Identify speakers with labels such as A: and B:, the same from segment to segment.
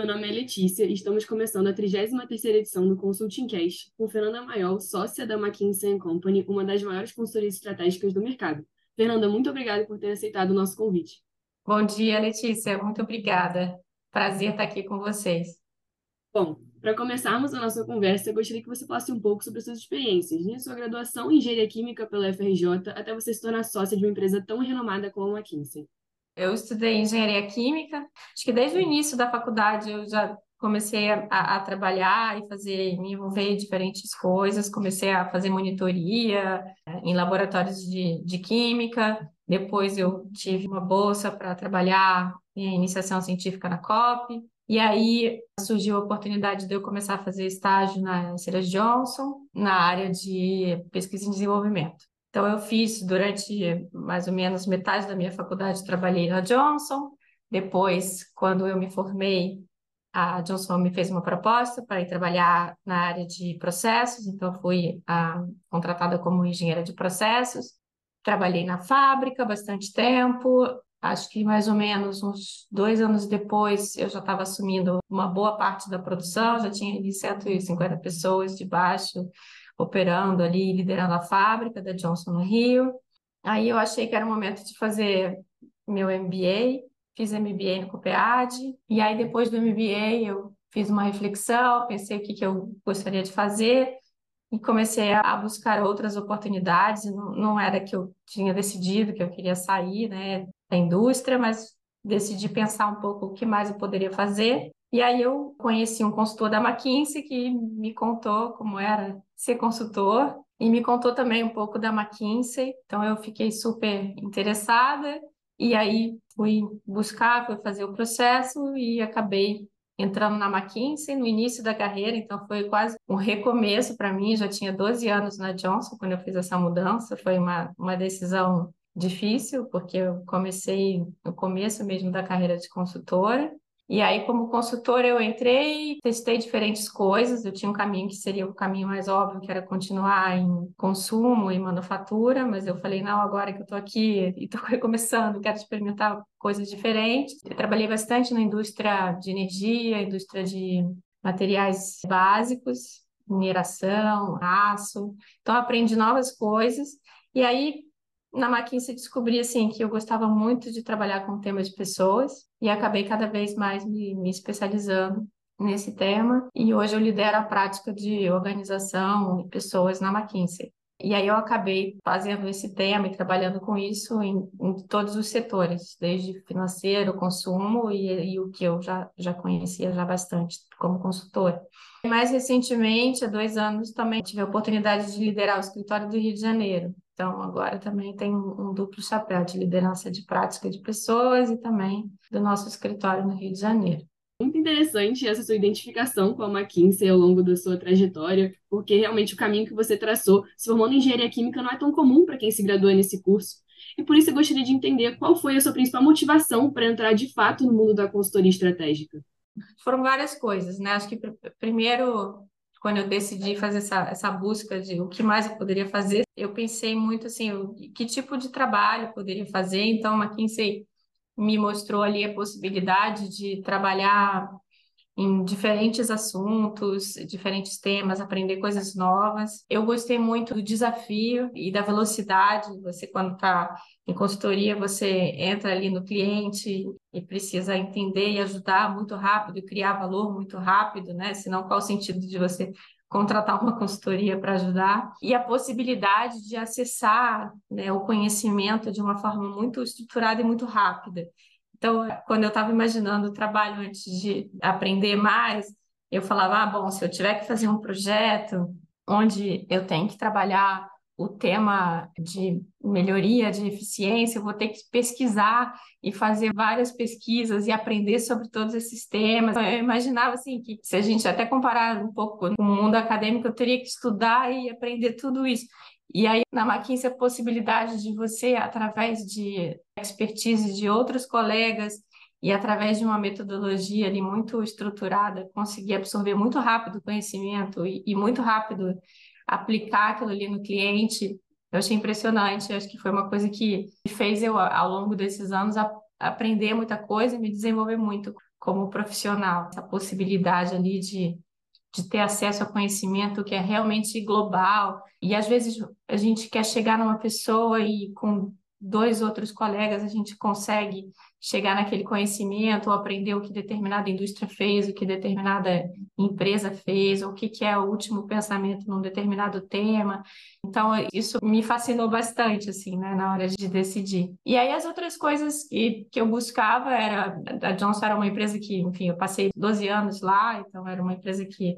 A: meu nome é Letícia e estamos começando a 33ª edição do Consulting Cast com Fernanda Maiol, sócia da McKinsey Company, uma das maiores consultorias estratégicas do mercado. Fernanda, muito obrigada por ter aceitado o nosso convite.
B: Bom dia, Letícia. Muito obrigada. Prazer estar aqui com vocês.
A: Bom, para começarmos a nossa conversa, eu gostaria que você falasse um pouco sobre suas experiências, desde sua graduação em Engenharia Química pela FRJ até você se tornar sócia de uma empresa tão renomada como a McKinsey.
B: Eu estudei engenharia química, acho que desde o início da faculdade eu já comecei a, a, trabalhar e fazer, me envolver em diferentes coisas, comecei a fazer monitoria eh, em laboratórios de, de química, depois eu tive uma bolsa para trabalhar em iniciação científica na COP, e aí surgiu a oportunidade de eu começar a fazer estágio na Ceres Johnson, na área de pesquisa e desenvolvimento. Então, eu fiz durante mais ou menos metade da minha faculdade, trabalhei na Johnson. Depois, quando eu me formei, a Johnson me fez uma proposta para ir trabalhar na área de processos, então fui a, contratada como engenheira de processos. Trabalhei na fábrica bastante tempo, acho que mais ou menos uns dois anos depois eu já estava assumindo uma boa parte da produção, já tinha ali 150 pessoas debaixo operando ali, liderando a fábrica da Johnson no Rio. Aí eu achei que era o momento de fazer meu MBA, fiz MBA no COPEAD, e aí depois do MBA eu fiz uma reflexão, pensei o que, que eu gostaria de fazer, e comecei a buscar outras oportunidades. Não, não era que eu tinha decidido que eu queria sair né, da indústria, mas decidi pensar um pouco o que mais eu poderia fazer. E aí eu conheci um consultor da McKinsey que me contou como era ser consultor e me contou também um pouco da McKinsey. Então eu fiquei super interessada e aí fui buscar, fui fazer o processo e acabei entrando na McKinsey no início da carreira, então foi quase um recomeço para mim. Já tinha 12 anos na Johnson quando eu fiz essa mudança, foi uma, uma decisão difícil, porque eu comecei no começo mesmo da carreira de consultora. E aí, como consultora, eu entrei, testei diferentes coisas. Eu tinha um caminho que seria o caminho mais óbvio, que era continuar em consumo e manufatura, mas eu falei, não, agora que eu estou aqui e estou recomeçando, quero experimentar coisas diferentes. Eu trabalhei bastante na indústria de energia, indústria de materiais básicos, mineração, aço. Então, aprendi novas coisas. E aí, na McKinsey descobri assim que eu gostava muito de trabalhar com o tema de pessoas e acabei cada vez mais me, me especializando nesse tema e hoje eu lidero a prática de organização de pessoas na McKinsey. E aí eu acabei fazendo esse tema e trabalhando com isso em, em todos os setores, desde financeiro, consumo e, e, o que eu já, já conhecia já bastante como consultora. Mais recentemente, há dois anos, também tive a oportunidade de liderar o escritório do Rio de Janeiro. Então, agora também tem um duplo chapéu de liderança de prática de pessoas e também do nosso escritório no Rio de Janeiro.
A: Muito interessante essa sua identificação com a McKinsey ao longo da sua trajetória, porque realmente o caminho que você traçou, se formando em engenharia química, não é tão comum para quem se gradua nesse curso. E por isso eu gostaria de entender qual foi a sua principal motivação para entrar de fato no mundo da consultoria estratégica.
B: Foram várias coisas, né? Acho que primeiro quando eu decidi fazer essa, essa busca de o que mais eu poderia fazer, eu pensei muito assim, o, que tipo de trabalho eu poderia fazer. Então, a McKinsey me mostrou ali a possibilidade de trabalhar em diferentes assuntos, diferentes temas, aprender coisas novas. Eu gostei muito do desafio e da velocidade. Você, quando está em consultoria, você entra ali no cliente e precisa entender e ajudar muito rápido, criar valor muito rápido, né? Senão, qual o sentido de você contratar uma consultoria para ajudar? E a possibilidade de acessar né, o conhecimento de uma forma muito estruturada e muito rápida. Então, quando eu estava imaginando o trabalho antes de aprender mais, eu falava, ah, bom, se eu tiver que fazer um projeto onde eu tenho que trabalhar o tema de melhoria de eficiência, eu vou ter que pesquisar e fazer várias pesquisas e aprender sobre todos esses temas. Eu imaginava assim que se a gente até comparar um pouco com o mundo acadêmico, eu teria que estudar e aprender tudo isso. E aí, na McKinsey, a possibilidade de você, através de expertise de outros colegas e através de uma metodologia ali muito estruturada, conseguir absorver muito rápido o conhecimento e, e muito rápido aplicar aquilo ali no cliente, eu achei impressionante. Eu acho que foi uma coisa que fez eu, ao longo desses anos, a, aprender muita coisa e me desenvolver muito como profissional, essa possibilidade ali de, de ter acesso a conhecimento que é realmente global. E às vezes a gente quer chegar numa pessoa e com dois outros colegas a gente consegue chegar naquele conhecimento ou aprender o que determinada indústria fez, o que determinada empresa fez, ou o que, que é o último pensamento num determinado tema. Então, isso me fascinou bastante, assim, né, na hora de decidir. E aí, as outras coisas que, que eu buscava era... A Johnson era uma empresa que, enfim, eu passei 12 anos lá, então era uma empresa que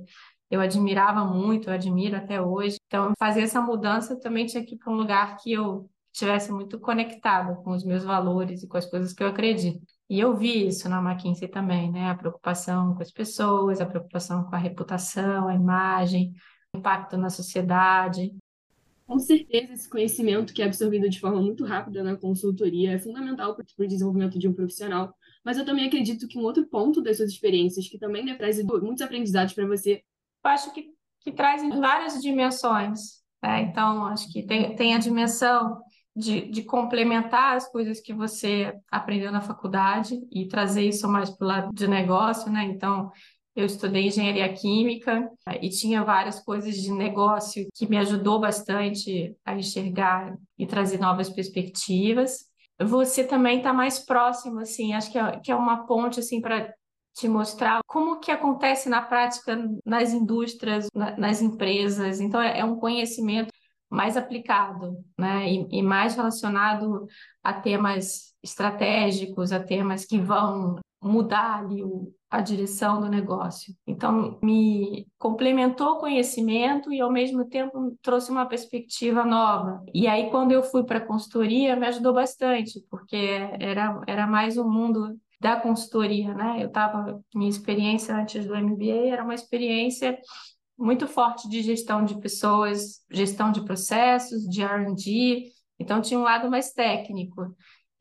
B: eu admirava muito, eu admiro até hoje. Então, fazer essa mudança também tinha que ir para um lugar que eu estivesse muito conectada com os meus valores e com as coisas que eu acredito. E eu vi isso na McKinsey também, né? A preocupação com as pessoas, a preocupação com a reputação, a imagem, o impacto na sociedade.
A: Com certeza, esse conhecimento que é absorvido de forma muito rápida na consultoria é fundamental para o desenvolvimento de um profissional. Mas eu também acredito que um outro ponto das suas experiências, que também deve trazer muitos aprendizados para você.
B: Eu acho que, que traz várias dimensões. Né? Então, acho que tem, tem a dimensão de, de complementar as coisas que você aprendeu na faculdade e trazer isso mais para o lado de negócio, né? Então, eu estudei engenharia química e tinha várias coisas de negócio que me ajudou bastante a enxergar e trazer novas perspectivas. Você também está mais próximo, assim, acho que é, que é uma ponte assim para te mostrar como que acontece na prática nas indústrias, na, nas empresas. Então é, é um conhecimento mais aplicado, né? E, e, mais relacionado a temas estratégicos, a temas que vão mudar ali o, a direção do negócio. Então, me complementou o conhecimento e, ao mesmo tempo, trouxe uma perspectiva nova. E aí, quando eu fui para a consultoria, me ajudou bastante, porque era, era mais um mundo da consultoria, né? Eu estava, minha experiência antes do MBA era uma experiência muito forte de gestão de pessoas, gestão de processos, de R&D, então tinha um lado mais técnico.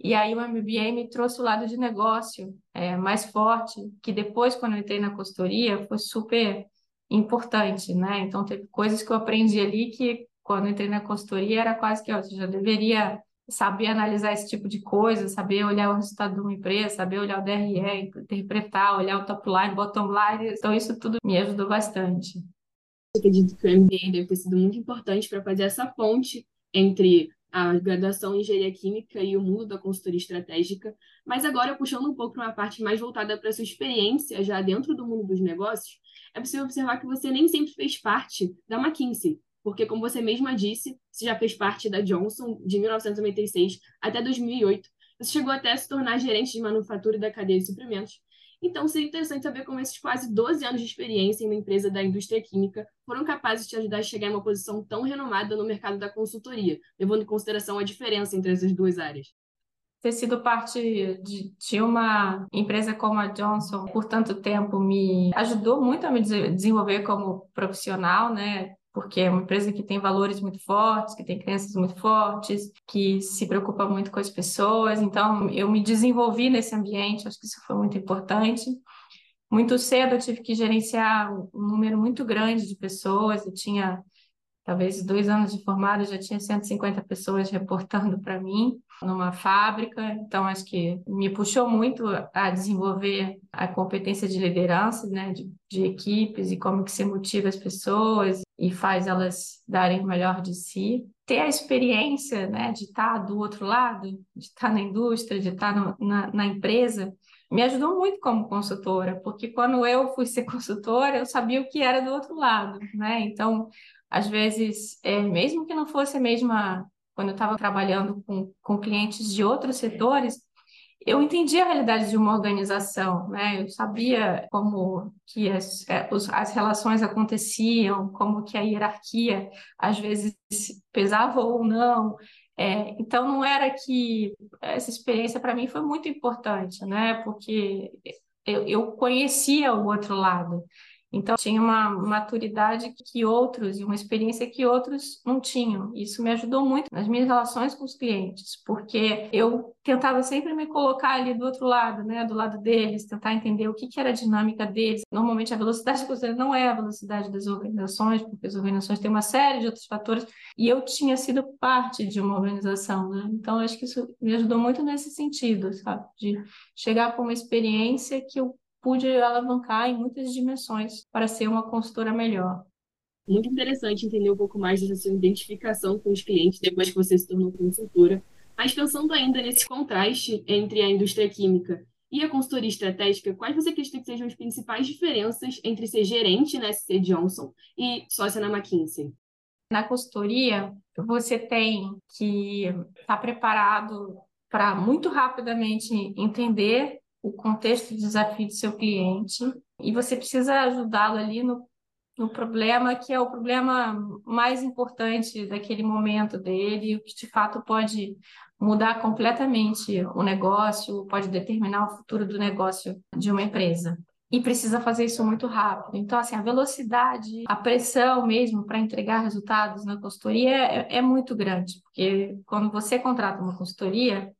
B: E aí o MBA me trouxe o lado de negócio é, mais forte, que depois, quando eu entrei na consultoria, foi super importante, né? Então teve coisas que eu aprendi ali que, quando entrei na consultoria, era quase que, ó, eu já deveria saber analisar esse tipo de coisa, saber olhar o resultado de uma empresa, saber olhar o DRE, interpretar, olhar o top line, bottom line. Então isso tudo me ajudou bastante.
A: Acredito que o MBA deve ter sido muito importante para fazer essa ponte entre a graduação em engenharia química e o mundo da consultoria estratégica, mas agora puxando um pouco para uma parte mais voltada para sua experiência já dentro do mundo dos negócios, é possível observar que você nem sempre fez parte da McKinsey, porque como você mesma disse, você já fez parte da Johnson de 1996 até 2008. Você chegou até a se tornar gerente de manufatura da cadeia de suprimentos então, seria interessante saber como esses quase 12 anos de experiência em uma empresa da indústria química foram capazes de te ajudar a chegar em uma posição tão renomada no mercado da consultoria, levando em consideração a diferença entre essas duas áreas.
B: Ter sido parte de, de uma empresa como a Johnson por tanto tempo me ajudou muito a me desenvolver como profissional, né? Porque é uma empresa que tem valores muito fortes, que tem crenças muito fortes, que se preocupa muito com as pessoas. Então, eu me desenvolvi nesse ambiente, acho que isso foi muito importante. Muito cedo eu tive que gerenciar um número muito grande de pessoas, eu tinha talvez dois anos de formado, já tinha 150 pessoas reportando para mim numa fábrica, então acho que me puxou muito a desenvolver a competência de liderança, né, de, de equipes e como que se motiva as pessoas e faz elas darem o melhor de si. Ter a experiência, né, de estar do outro lado, de estar na indústria, de estar no, na, na empresa, me ajudou muito como consultora, porque quando eu fui ser consultora, eu sabia o que era do outro lado, né? Então, às vezes, é, mesmo que não fosse a mesma, quando eu estava trabalhando com, com clientes de outros setores, eu entendi a realidade de uma organização, né? Eu sabia como que as, é, as relações aconteciam, como que a hierarquia às vezes pesava ou não. É, então não era que essa experiência para mim foi muito importante, né? Porque eu, eu conhecia o outro lado. Então, tinha uma maturidade que outros e uma experiência que outros não tinham. Isso me ajudou muito nas minhas relações com os clientes, porque eu tentava sempre me colocar ali do outro lado, né, do lado deles, tentar entender o que, que era a dinâmica deles. Normalmente, a velocidade que você não é a velocidade das organizações, porque as organizações têm uma série de outros fatores, e eu tinha sido parte de uma organização, né? Então, acho que isso me ajudou muito nesse sentido, sabe? De chegar com uma experiência que eu pude alavancar em muitas dimensões para ser uma consultora melhor.
A: Muito interessante entender um pouco mais dessa sua identificação com os clientes depois que você se tornou consultora. Mas pensando ainda nesse contraste entre a indústria química e a consultoria estratégica, quais você acredita que sejam as principais diferenças entre ser gerente na SC Johnson e sócia na McKinsey?
B: Na consultoria, você tem que estar preparado para muito rapidamente entender o contexto de desafio do seu cliente e você precisa ajudá-lo ali no, no problema que é o problema mais importante daquele momento dele, o que de fato pode mudar completamente o negócio, pode determinar o futuro do negócio de uma empresa. E precisa fazer isso muito rápido. Então, assim, a velocidade, a pressão mesmo para entregar resultados na consultoria é, é muito grande, porque quando você contrata uma consultoria,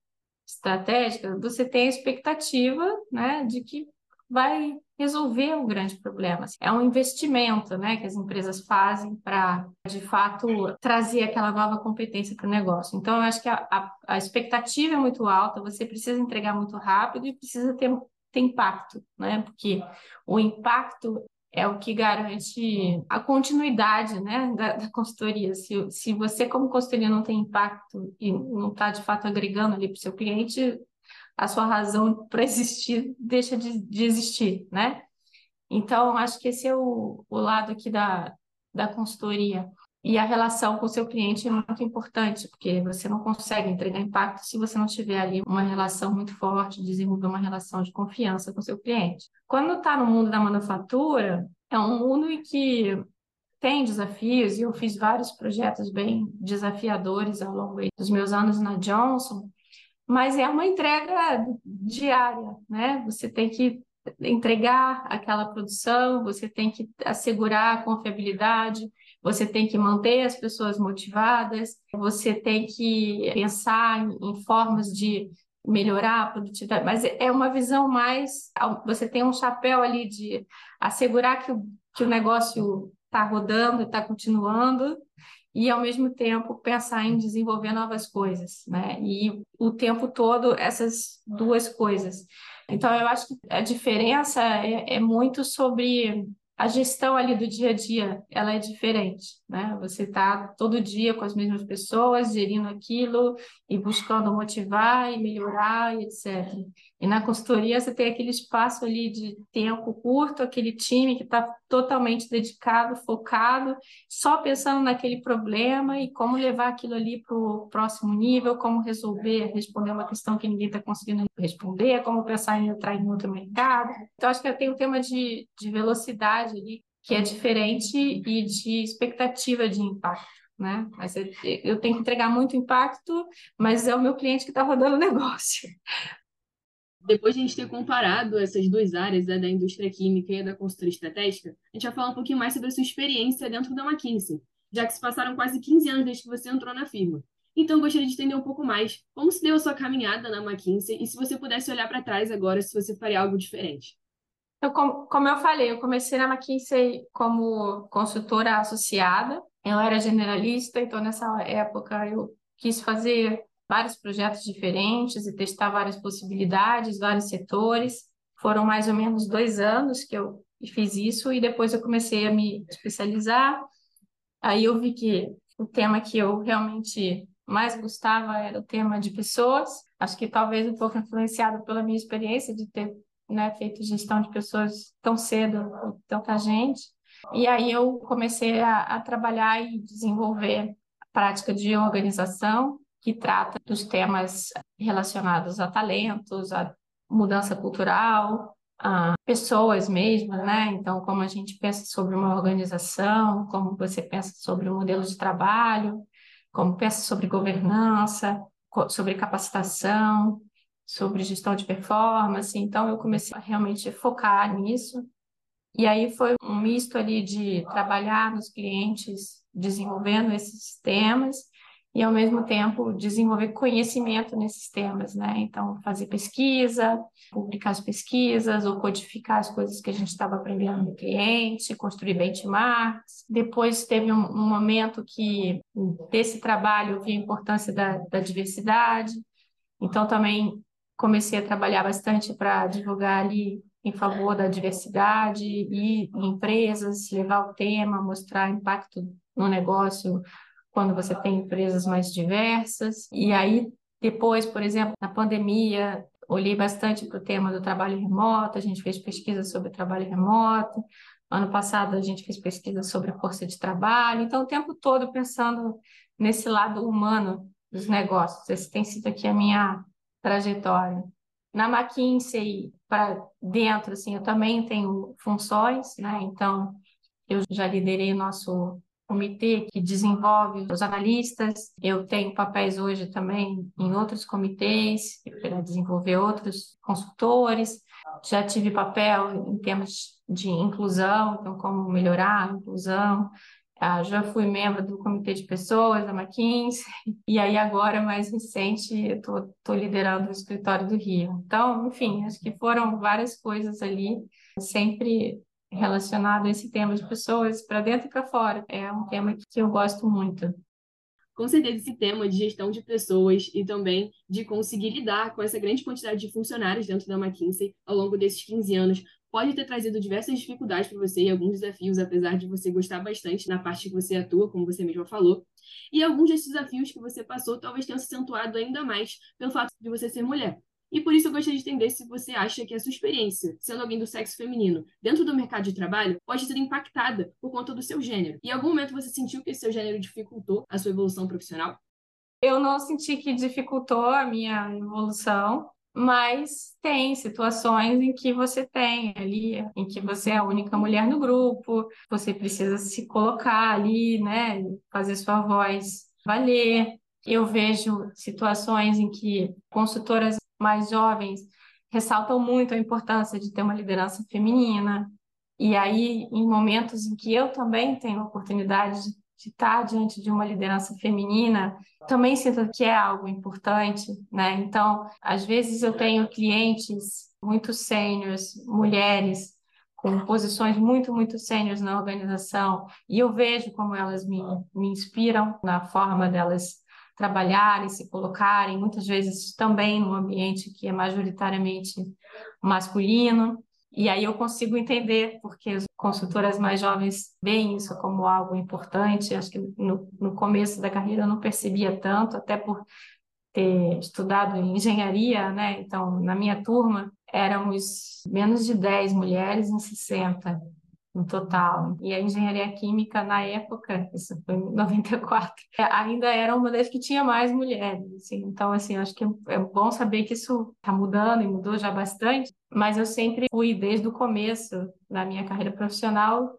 B: estratégica, você tem a expectativa né, de que vai resolver um grande problema. É um investimento né, que as empresas fazem para, de fato, trazer aquela nova competência para o negócio. Então, eu acho que a, a, a, expectativa é muito alta, você precisa entregar muito rápido e precisa ter, ter impacto, né? porque o impacto é o que garante a continuidade né, da, da consultoria. Se, se você, como consultoria, não tem impacto e não está, de fato, agregando ali para o seu cliente, a sua razão para existir deixa de, de, existir, né? Então, acho que esse é o, o lado aqui da, da consultoria. E a relação com o seu cliente é muito importante, porque você não consegue entregar impacto se você não tiver ali uma relação muito forte, desenvolver uma relação de confiança com o seu cliente. Quando está no mundo da manufatura, é um mundo em que tem desafios, e eu fiz vários projetos bem desafiadores ao longo dos meus anos na Johnson, mas é uma entrega diária, né? Você tem que entregar aquela produção, você tem que assegurar a confiabilidade, você tem que manter as pessoas motivadas, você tem que pensar em, formas de melhorar a produtividade, mas é uma visão mais. Você tem um chapéu ali de assegurar que o, que o negócio está rodando, está continuando, e ao mesmo tempo pensar em desenvolver novas coisas, né? E o tempo todo essas duas coisas. Então, eu acho que a diferença é, é muito sobre a gestão ali do dia a dia, ela é diferente, né? Você está todo dia com as mesmas pessoas, gerindo aquilo e buscando motivar e melhorar e etc. E na consultoria você tem aquele espaço ali de tempo curto, aquele time que está totalmente dedicado, focado, só pensando naquele problema e como levar aquilo ali para o próximo nível, como resolver, responder uma questão que ninguém está conseguindo responder, como pensar em entrar em outro mercado. Então, acho que tem um tema de, de velocidade ali que é diferente e de expectativa de impacto. Né? Mas eu tenho que entregar muito impacto, mas é o meu cliente que está rodando o negócio
A: depois de a gente ter comparado essas duas áreas, né, da indústria química e da consultoria estratégica, a gente vai falar um pouquinho mais sobre a sua experiência dentro da McKinsey, já que se passaram quase 15 anos desde que você entrou na firma. Então, gostaria de entender um pouco mais como se deu a sua caminhada na McKinsey e se você pudesse olhar para trás agora, se você faria algo diferente.
B: Eu, como, como eu falei, eu comecei na McKinsey como consultora associada. Eu era generalista, então nessa época eu quis fazer vários projetos diferentes e testar várias possibilidades, vários setores. Foram mais ou menos dois anos que eu fiz isso e depois eu comecei a me especializar. Aí eu vi que o tema que eu realmente mais gostava era o tema de pessoas. Acho que talvez um pouco influenciado pela minha experiência de ter né, feito gestão de pessoas tão cedo, tanta gente. E aí eu comecei a, a trabalhar e desenvolver a prática de organização que trata dos temas relacionados a talentos, a mudança cultural, a pessoas mesmo, né? Então, como a gente pensa sobre uma organização, como você pensa sobre o um modelo de trabalho, como pensa sobre governança, sobre capacitação, sobre gestão de performance. Então, eu comecei a realmente focar nisso. E aí foi um misto ali de trabalhar nos clientes, desenvolvendo esses temas, e, ao mesmo tempo, desenvolver conhecimento nesses temas, né? Então, fazer pesquisa, publicar as pesquisas ou codificar as coisas que a gente estava aprendendo do cliente, construir benchmarks. Depois, teve um, momento que, desse trabalho, eu vi a importância da, da diversidade. Então, também comecei a trabalhar bastante para divulgar ali em favor da diversidade e empresas, levar o tema, mostrar impacto no negócio quando você tem empresas mais diversas. E aí, depois, por exemplo, na pandemia, olhei bastante para o tema do trabalho remoto, a gente fez pesquisa sobre trabalho remoto. Ano passado, a gente fez pesquisa sobre força de trabalho. Então, o tempo todo pensando nesse lado humano dos negócios. Esse tem sido aqui a minha trajetória. Na McKinsey, para dentro, assim, eu também tenho funções, né? Então, eu já liderei o nosso comitê que desenvolve os analistas. Eu tenho papéis hoje também em outros comitês para desenvolver outros consultores. Já tive papel em termos de inclusão, então como melhorar a inclusão. Ah, já fui membro do comitê de pessoas da McKinsey, e aí agora, mais recente, estou liderando o escritório do Rio. Então, enfim, acho que foram várias coisas ali, sempre relacionado a esse tema de pessoas para dentro e para fora. É um tema que eu gosto muito.
A: Com certeza, esse tema de gestão de pessoas e também de conseguir lidar com essa grande quantidade de funcionários dentro da McKinsey ao longo desses 15 anos pode ter trazido diversas dificuldades para você e alguns desafios, apesar de você gostar bastante na parte que você atua, como você mesma falou. E alguns desses desafios que você passou talvez tenham se acentuado ainda mais pelo fato de você ser mulher. E por isso eu gostaria de entender se você acha que a sua experiência, sendo alguém do sexo feminino, dentro do mercado de trabalho, pode ser impactada por conta do seu gênero. E em algum momento você sentiu que esse seu gênero dificultou a sua evolução profissional?
B: Eu não senti que dificultou a minha evolução, mas tem situações em que você tem ali, em que você é a única mulher no grupo, você precisa se colocar ali, né, fazer sua voz valer. Eu vejo situações em que consultoras mais jovens ressaltam muito a importância de ter uma liderança feminina. E aí, em momentos em que eu também tenho a oportunidade de estar diante de uma liderança feminina, também sinto que é algo importante, né? Então, às vezes eu tenho clientes muito sêniores, mulheres, com posições muito, muito sêniores na organização, e eu vejo como elas me, me inspiram na forma delas trabalharem, se colocarem, muitas vezes também num ambiente que é majoritariamente masculino. E aí eu consigo entender porque as consultoras mais jovens veem isso como algo importante. Acho que no, no começo da carreira eu não percebia tanto, até por ter estudado engenharia, né? Então, na minha turma, éramos menos de 10 mulheres em 60 no total. E a engenharia química, na época, isso foi em 94, ainda era uma das que tinha mais mulheres. Assim. Então, assim, acho que é bom saber que isso está mudando e mudou já bastante, mas eu sempre fui, desde o começo da minha carreira profissional,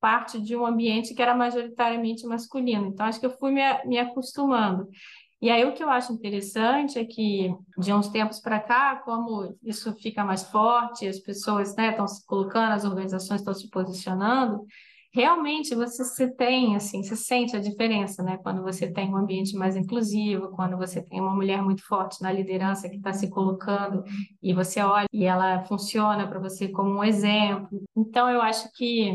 B: parte de um ambiente que era majoritariamente masculino. Então, acho que eu fui me, me acostumando. E aí o que eu acho interessante é que de uns tempos para cá, como isso fica mais forte, as pessoas né, estão se colocando, as organizações estão se posicionando, realmente você se tem, assim, você sente a diferença, né? Quando você tem um ambiente mais inclusivo, quando você tem uma mulher muito forte na liderança que está se colocando e você olha e ela funciona para você como um exemplo. Então, eu acho que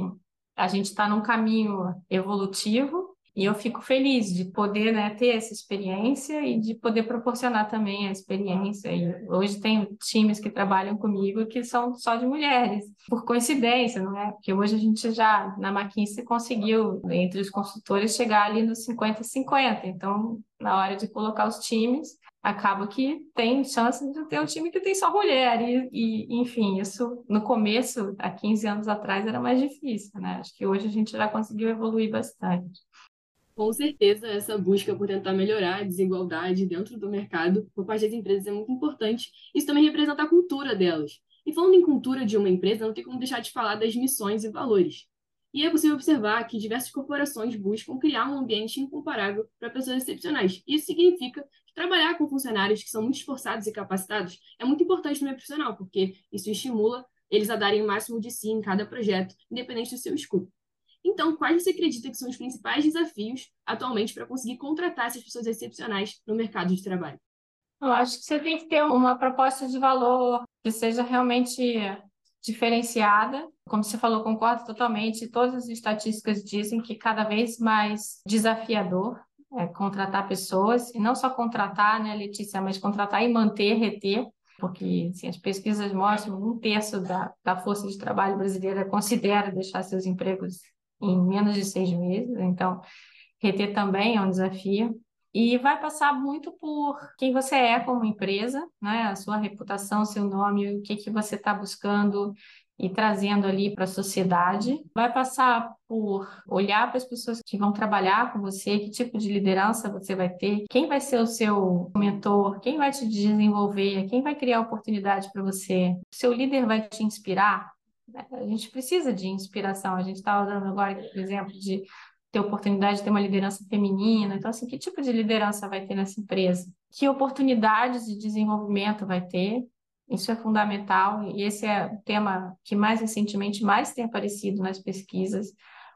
B: a gente está num caminho evolutivo e eu fico feliz de poder né, ter essa experiência e de poder proporcionar também a experiência. E hoje tem times que trabalham comigo que são só de mulheres, por coincidência, não é? Porque hoje a gente já, na McKinsey, conseguiu, entre os consultores, chegar ali nos 50-50. Então, na hora de colocar os times, acaba que tem chance de ter um time que tem só mulher. E, e, enfim, isso no começo, há 15 anos atrás, era mais difícil, né? Acho que hoje a gente já conseguiu evoluir bastante.
A: Com certeza, essa busca por tentar melhorar a desigualdade dentro do mercado por parte das empresas é muito importante. Isso também representa a cultura delas. E falando em cultura de uma empresa, não tem como deixar de falar das missões e valores. E é possível observar que diversas corporações buscam criar um ambiente incomparável para pessoas excepcionais. Isso significa que trabalhar com funcionários que são muito esforçados e capacitados é muito importante no meio profissional, porque isso estimula eles a darem o máximo de si em cada projeto, independente do seu escopo. Então, quais você acredita que são os principais desafios atualmente para conseguir contratar essas pessoas excepcionais no mercado de trabalho?
B: Eu acho que você tem que ter uma proposta de valor que seja realmente diferenciada. Como você falou, concordo totalmente. Todas as estatísticas dizem que cada vez mais desafiador é contratar pessoas, e não só contratar, né, Letícia, mas contratar e manter, reter. porque assim, as pesquisas mostram um terço da, da força de trabalho brasileira considera deixar seus empregos em menos de seis meses, então reter também é um desafio. E vai passar muito por quem você é como empresa, né? a sua reputação, seu nome, o que, que você está buscando e trazendo ali para a sociedade. Vai passar por olhar para as pessoas que vão trabalhar com você, que tipo de liderança você vai ter, quem vai ser o seu mentor, quem vai te desenvolver, quem vai criar oportunidade para você. Seu líder vai te inspirar. A gente precisa de inspiração. A gente estava dando agora o exemplo de ter oportunidade de ter uma liderança feminina. Então, assim, que tipo de liderança vai ter nessa empresa? Que oportunidades de desenvolvimento vai ter? Isso é fundamental e esse é o tema que mais recentemente mais tem aparecido nas pesquisas,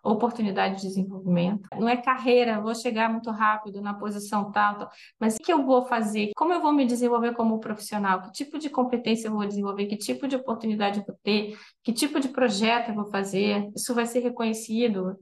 B: oportunidade de desenvolvimento. Não é carreira, vou chegar muito rápido na posição tal, tal, mas o que eu vou fazer? Como eu vou me desenvolver como profissional? Que tipo de competência eu vou desenvolver? Que tipo de oportunidade eu vou ter? Que tipo de projeto eu vou fazer? Isso vai ser reconhecido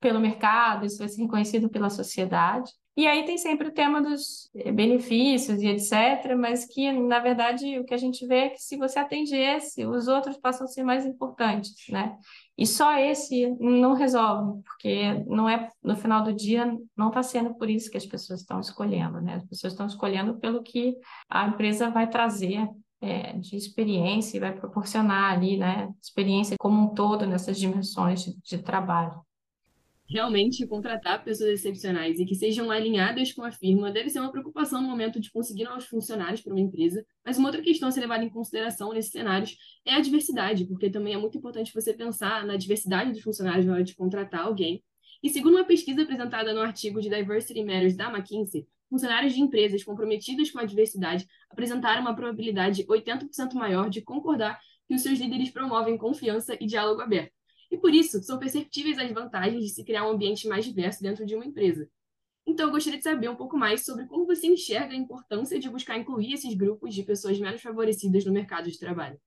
B: pelo mercado, isso vai ser reconhecido pela sociedade. E aí tem sempre o tema dos eh, benefícios e etc., mas que, na verdade, o que a gente vê é que se você atende esse, os outros passam a ser mais importantes, né? E só esse não resolve, porque não é, no final do dia, não está sendo por isso que as pessoas estão escolhendo, né? As pessoas estão escolhendo pelo que a empresa vai trazer é, de experiência e vai proporcionar ali, né? Experiência como um todo nessas dimensões de, de trabalho.
A: Realmente, contratar pessoas excepcionais e que sejam alinhadas com a firma deve ser uma preocupação no momento de conseguir novos funcionários para uma empresa, mas uma outra questão a ser levada em consideração nesses cenários é a diversidade, porque também é muito importante você pensar na diversidade dos funcionários na hora de contratar alguém. E segundo uma pesquisa apresentada no artigo de Diversity Matters da McKinsey, funcionários de empresas comprometidas com a diversidade apresentaram uma probabilidade 80% maior de concordar que os seus líderes promovem confiança e diálogo aberto e por isso são perceptíveis as vantagens de se criar um ambiente mais diverso dentro de uma empresa. Então, eu gostaria de saber um pouco mais sobre como você enxerga a importância de buscar incluir esses grupos de pessoas menos favorecidas no mercado de trabalho.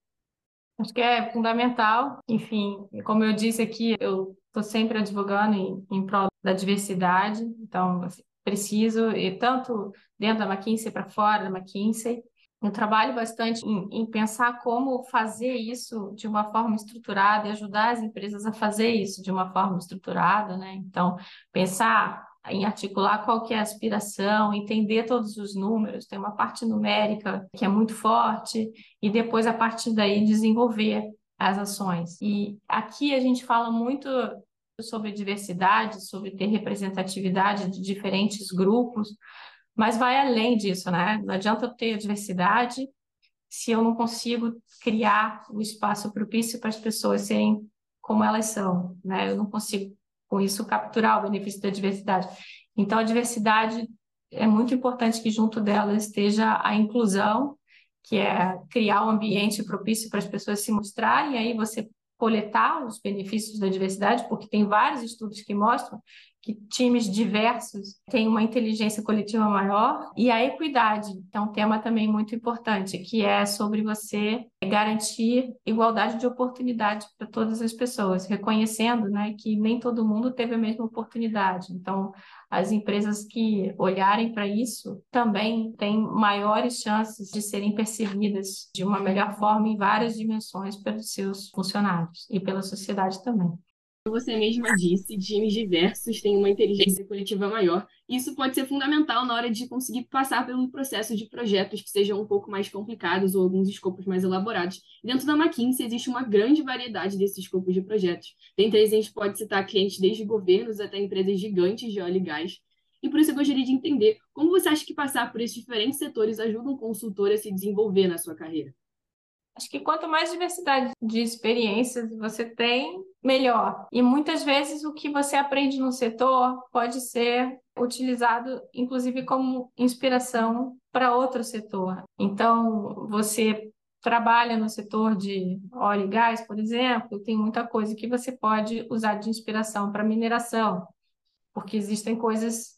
B: Acho que é fundamental. Enfim, como eu disse aqui, eu estou sempre advogando em, em prol da diversidade. Então, assim, preciso, e tanto dentro da McKinsey para fora da McKinsey, eu trabalho bastante em, em, pensar como fazer isso de uma forma estruturada e ajudar as empresas a fazer isso de uma forma estruturada, né? Então, pensar em articular qual que é a aspiração, entender todos os números, tem uma parte numérica que é muito forte e depois a partir daí desenvolver as ações. E aqui a gente fala muito sobre diversidade, sobre ter representatividade de diferentes grupos, mas vai além disso, né? Não adianta eu ter diversidade se eu não consigo criar o um espaço propício para as pessoas serem como elas são, né? Eu não consigo, com isso, capturar o benefício da diversidade. Então, a diversidade é muito importante que junto dela esteja a inclusão, que é criar um ambiente propício para as pessoas se mostrarem, e aí você coletar os benefícios da diversidade, porque tem vários estudos que mostram que times diversos têm uma inteligência coletiva maior e a equidade, que é um tema também muito importante, que é sobre você garantir igualdade de oportunidade para todas as pessoas, reconhecendo né, que nem todo mundo teve a mesma oportunidade. Então, as empresas que olharem para isso também têm maiores chances de serem percebidas de uma melhor forma em várias dimensões pelos seus funcionários e pela sociedade também
A: você mesma disse, times diversos têm uma inteligência coletiva maior. Isso pode ser fundamental na hora de conseguir passar pelo processo de projetos que sejam um pouco mais complicados ou alguns escopos mais elaborados. Dentro da McKinsey existe uma grande variedade desses escopos de projetos. Dentre eles, a gente pode citar clientes desde governos até empresas gigantes de óleo e gás. E por isso eu gostaria de entender como você acha que passar por esses diferentes setores ajuda um consultor a se desenvolver na sua carreira.
B: Acho que quanto mais diversidade de experiências você tem, melhor. E muitas vezes o que você aprende no setor pode ser utilizado, inclusive, como inspiração para outro setor. Então, você trabalha no setor de óleo e gás, por exemplo, tem muita coisa que você pode usar de inspiração para mineração, porque existem coisas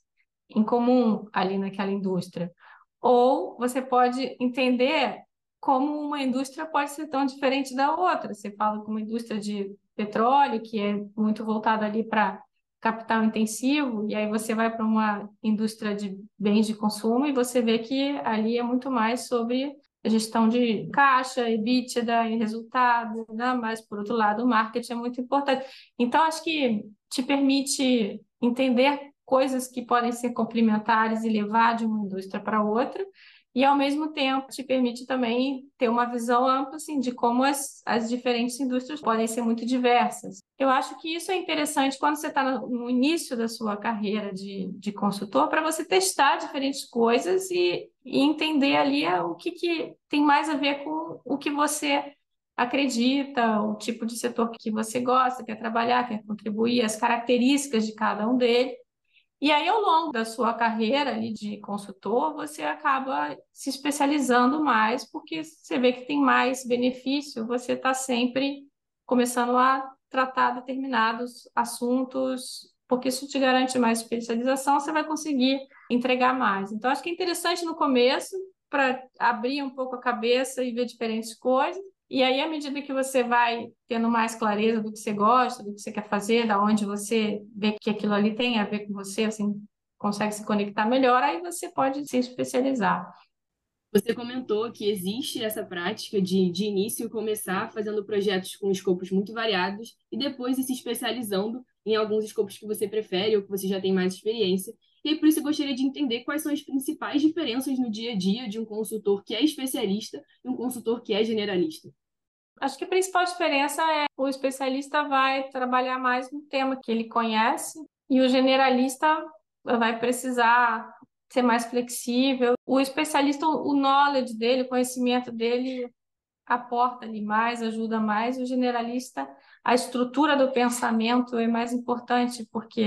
B: em comum ali naquela indústria. Ou você pode entender como uma indústria pode ser tão diferente da outra. Você fala com uma indústria de petróleo, que é muito voltada ali para capital intensivo, e aí você vai para uma indústria de bens de consumo e você vê que ali é muito mais sobre gestão de caixa, EBITDA e resultado, né? mas, por outro lado, o marketing é muito importante. Então, acho que te permite entender coisas que podem ser complementares e levar de uma indústria para outra, e ao mesmo tempo te permite também ter uma visão ampla assim, de como as, as diferentes indústrias podem ser muito diversas. Eu acho que isso é interessante quando você está no, início da sua carreira de, de consultor, para você testar diferentes coisas e, e entender ali o que, que tem mais a ver com o que você acredita, o tipo de setor que você gosta, quer trabalhar, quer contribuir, as características de cada um deles e aí, ao longo da sua carreira ali de consultor, você acaba se especializando mais, porque você vê que tem mais benefício, você está sempre começando a tratar determinados assuntos, porque isso te garante mais especialização, você vai conseguir entregar mais. Então, acho que é interessante no começo, para abrir um pouco a cabeça e ver diferentes coisas, e aí, à medida que você vai tendo mais clareza do que você gosta, do que você quer fazer, da onde você vê que aquilo ali tem a ver com você, assim, consegue se conectar melhor, aí você pode se especializar.
A: Você comentou que existe essa prática de, de início, começar fazendo projetos com escopos muito variados e depois ir se especializando em alguns escopos que você prefere ou que você já tem mais experiência. E aí, por isso, eu gostaria de entender quais são as principais diferenças no dia a dia de um consultor que é especialista e um consultor que é generalista.
B: Acho que a principal diferença é o especialista vai trabalhar mais no tema que ele conhece e o generalista vai precisar ser mais flexível. O especialista, o knowledge dele, o conhecimento dele aporta ali mais, ajuda mais. O generalista, a estrutura do pensamento é mais importante, porque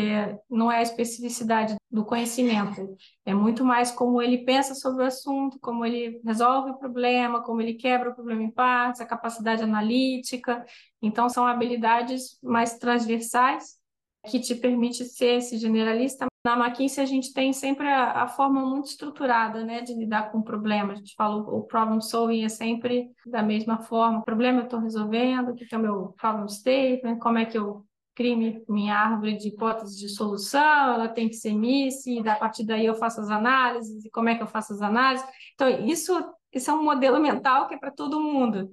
B: não é a especificidade do conhecimento, é muito mais como ele pensa sobre o assunto, como ele resolve o problema, como ele quebra o problema em partes, a capacidade analítica. Então, são habilidades mais transversais que te permite ser esse generalista, na McKinsey, a gente tem sempre a, a, forma muito estruturada né, de lidar com problemas. A gente fala o, problem solving é sempre da mesma forma. O problema eu estou resolvendo, o que é o meu problem statement, como é que eu crio minha árvore de hipóteses de solução, ela tem que ser miss, e a partir daí eu faço as análises, e como é que eu faço as análises. Então, isso, isso é um modelo mental que é para todo mundo.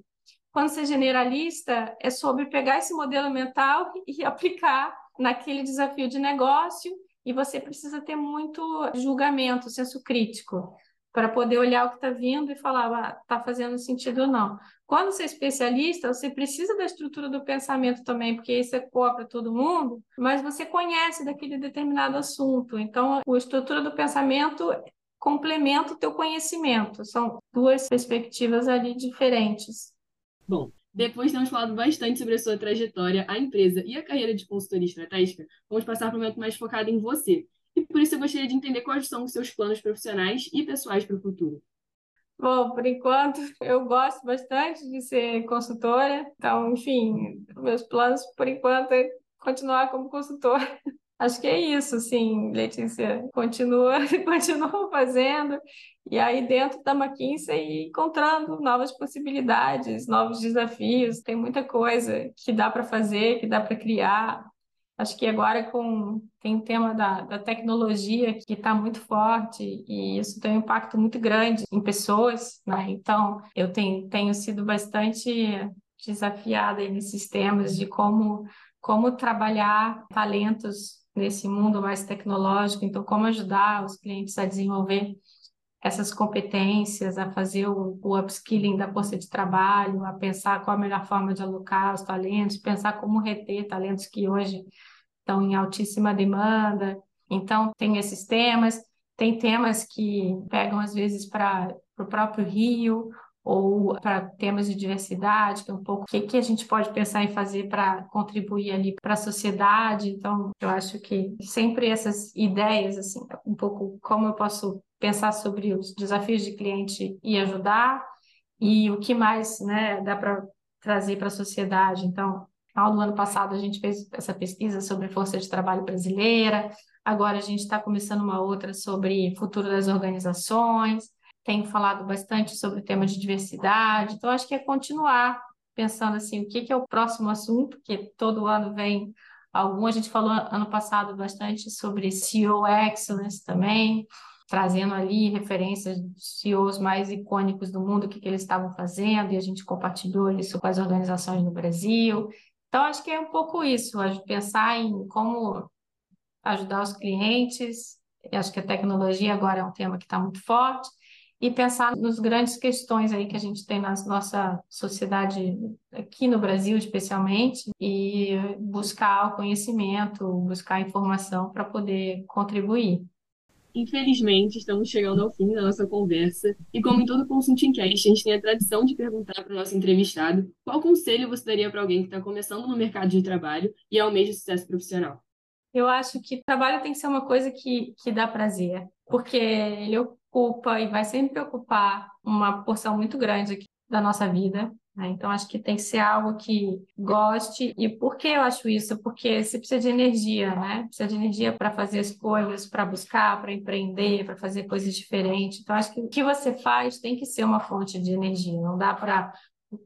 B: Quando você é generalista, é sobre pegar esse modelo mental e aplicar naquele desafio de negócio e você precisa ter muito julgamento, senso crítico, para poder olhar o que está vindo e falar, está ah, fazendo sentido ou não. Quando você é especialista, você precisa da estrutura do pensamento também, porque isso é para todo mundo, mas você conhece daquele determinado assunto. Então, a estrutura do pensamento complementa o teu conhecimento. São duas perspectivas ali diferentes.
A: Bom, depois de termos falado bastante sobre a sua trajetória, a empresa e a carreira de consultoria estratégica, vamos passar para um momento mais focado em você. E por isso eu gostaria de entender quais são os seus planos profissionais e pessoais para o futuro.
B: Bom, por enquanto, eu gosto bastante de ser consultora. Então, enfim, meus planos, por enquanto, é continuar como consultora. Acho que é isso, sim, Letícia. Continua, continua fazendo. E aí, dentro da McKinsey, encontrando novas possibilidades, novos desafios. Tem muita coisa que dá para fazer, que dá para criar. Acho que agora com, tem o tema da, da tecnologia que está muito forte e isso tem um impacto muito grande em pessoas, né? Então, eu tenho, tenho sido bastante desafiada nesses temas de como, como trabalhar talentos nesse mundo mais tecnológico, então como ajudar os clientes a desenvolver essas competências, a fazer o, o upskilling da força de trabalho, a pensar qual a melhor forma de alocar os talentos, pensar como reter talentos que hoje estão em altíssima demanda. Então, tem esses temas, tem temas que pegam às vezes para o próprio Rio, ou para temas de diversidade, que é um pouco o que, que a gente pode pensar em fazer para contribuir ali para a sociedade. Então, eu acho que sempre essas ideias, assim, um pouco como eu posso pensar sobre os desafios de cliente e ajudar, e o que mais né, dá para trazer para a sociedade. Então, no ano passado a gente fez essa pesquisa sobre força de trabalho brasileira, agora a gente está começando uma outra sobre futuro das organizações tenho falado bastante sobre o tema de diversidade, então acho que é continuar pensando assim, o que, que é o próximo assunto, que todo ano vem algum, a gente falou ano passado bastante sobre CEO Excellence também, trazendo ali referências dos CEOs mais icônicos do mundo, o que, que eles estavam fazendo, e a gente compartilhou isso com as organizações no Brasil. Então, acho que é um pouco isso, pensar em como ajudar os clientes. Eu acho que a tecnologia agora é um tema que está muito forte e pensar nos grandes questões aí que a gente tem na nossa sociedade aqui no Brasil especialmente e buscar o conhecimento, buscar informação para poder contribuir.
A: Infelizmente, estamos chegando ao fim da nossa conversa e como em todo Consulting Cast, a gente tem a tradição de perguntar para o nosso entrevistado qual conselho você daria para alguém que está começando no mercado de trabalho e almeja sucesso profissional.
B: Eu acho que trabalho tem que ser uma coisa que, que dá prazer, porque ele ocupa e vai sempre ocupar uma porção muito grande da nossa vida. Né? Então, acho que tem que ser algo que goste. E por que eu acho isso? Porque você precisa de energia, né? Precisa de energia para fazer as coisas, para buscar, para empreender, para fazer coisas diferentes. Então, acho que o que você faz tem que ser uma fonte de energia. Não dá para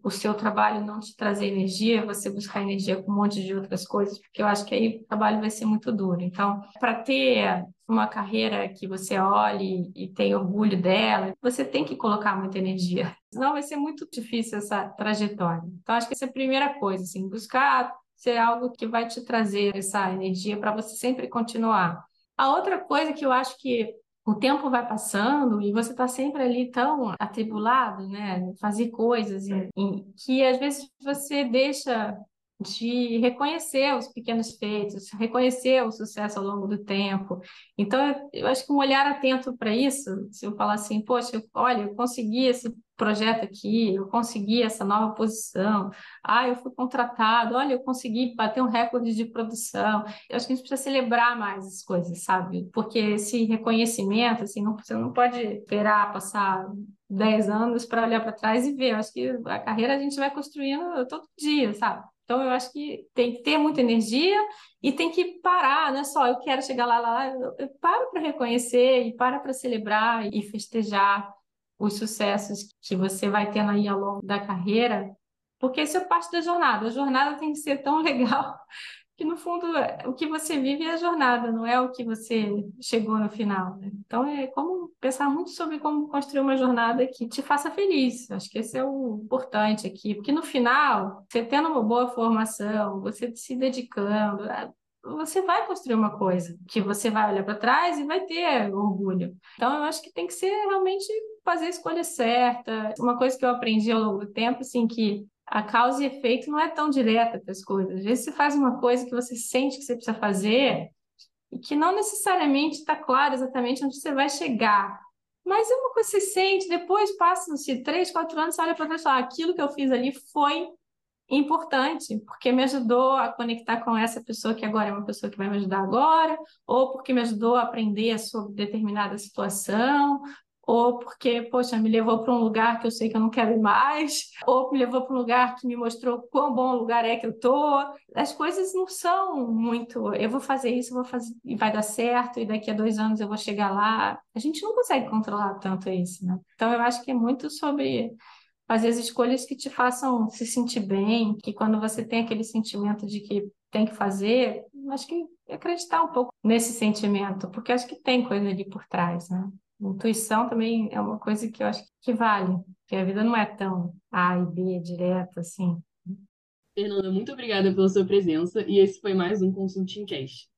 B: o seu trabalho não te trazer energia, você buscar energia com um monte de outras coisas, porque eu acho que aí o trabalho vai ser muito duro. Então, para ter uma carreira que você olhe e tem orgulho dela, você tem que colocar muita energia. Senão vai ser muito difícil essa trajetória. Então, acho que essa é a primeira coisa, assim, buscar ser algo que vai te trazer essa energia para você sempre continuar. A outra coisa que eu acho que o tempo vai passando e você está sempre ali tão atribulado, né? Fazer coisas em, em, que às vezes você deixa de reconhecer os pequenos feitos, reconhecer o sucesso ao longo do tempo. Então, eu, acho que um olhar atento para isso, se eu falar assim, poxa, olha, eu consegui esse projeto aqui, eu consegui essa nova posição, ah, eu fui contratado, olha, eu consegui bater um recorde de produção. Eu acho que a gente precisa celebrar mais as coisas, sabe? Porque esse reconhecimento, assim, não, você não pode esperar passar 10 anos para olhar para trás e ver. Eu acho que a carreira a gente vai construindo todo dia, sabe? Então, eu acho que tem que ter muita energia e tem que parar, não é só eu quero chegar lá, lá, eu, eu paro para reconhecer e para para celebrar e festejar os sucessos que você vai tendo aí ao longo da carreira, porque isso é parte da jornada. A jornada tem que ser tão legal que no fundo o que você vive é a jornada, não é o que você chegou no final. Né? Então é como pensar muito sobre como construir uma jornada que te faça feliz. Acho que esse é o importante aqui, porque no final, você tendo uma boa formação, você se dedicando, é, você vai construir uma coisa que você vai olhar para trás e vai ter orgulho. Então eu acho que tem que ser realmente fazer a escolha certa. Uma coisa que eu aprendi ao longo do tempo, assim, que a causa e efeito não é tão direta para as coisas. Às vezes você faz uma coisa que você sente que você precisa fazer e que não necessariamente está claro exatamente onde você vai chegar. Mas é uma coisa que você sente, depois passa-se três, quatro anos, você olha para trás e fala, aquilo que eu fiz ali foi importante, porque me ajudou a conectar com essa pessoa que agora é uma pessoa que vai me ajudar agora, ou porque me ajudou a aprender sobre determinada situação, ou porque, poxa, me levou para um lugar que eu sei que eu não quero ir mais, ou me levou para um lugar que me mostrou quão bom lugar é que eu tô. As coisas não são muito, eu vou fazer isso, vou fazer e vai dar certo, e daqui a dois anos eu vou chegar lá. A gente não consegue controlar tanto isso, né? Então eu acho que é muito sobre fazer as escolhas que te façam se sentir bem, que quando você tem aquele sentimento de que tem que fazer, acho que acreditar um pouco nesse sentimento, porque acho que tem coisa ali por trás, né? Intuição também é uma coisa que eu acho que vale, que a vida não é tão A e B direta assim.
A: Fernanda, muito obrigada pela sua presença e esse foi mais um Consulting Cast.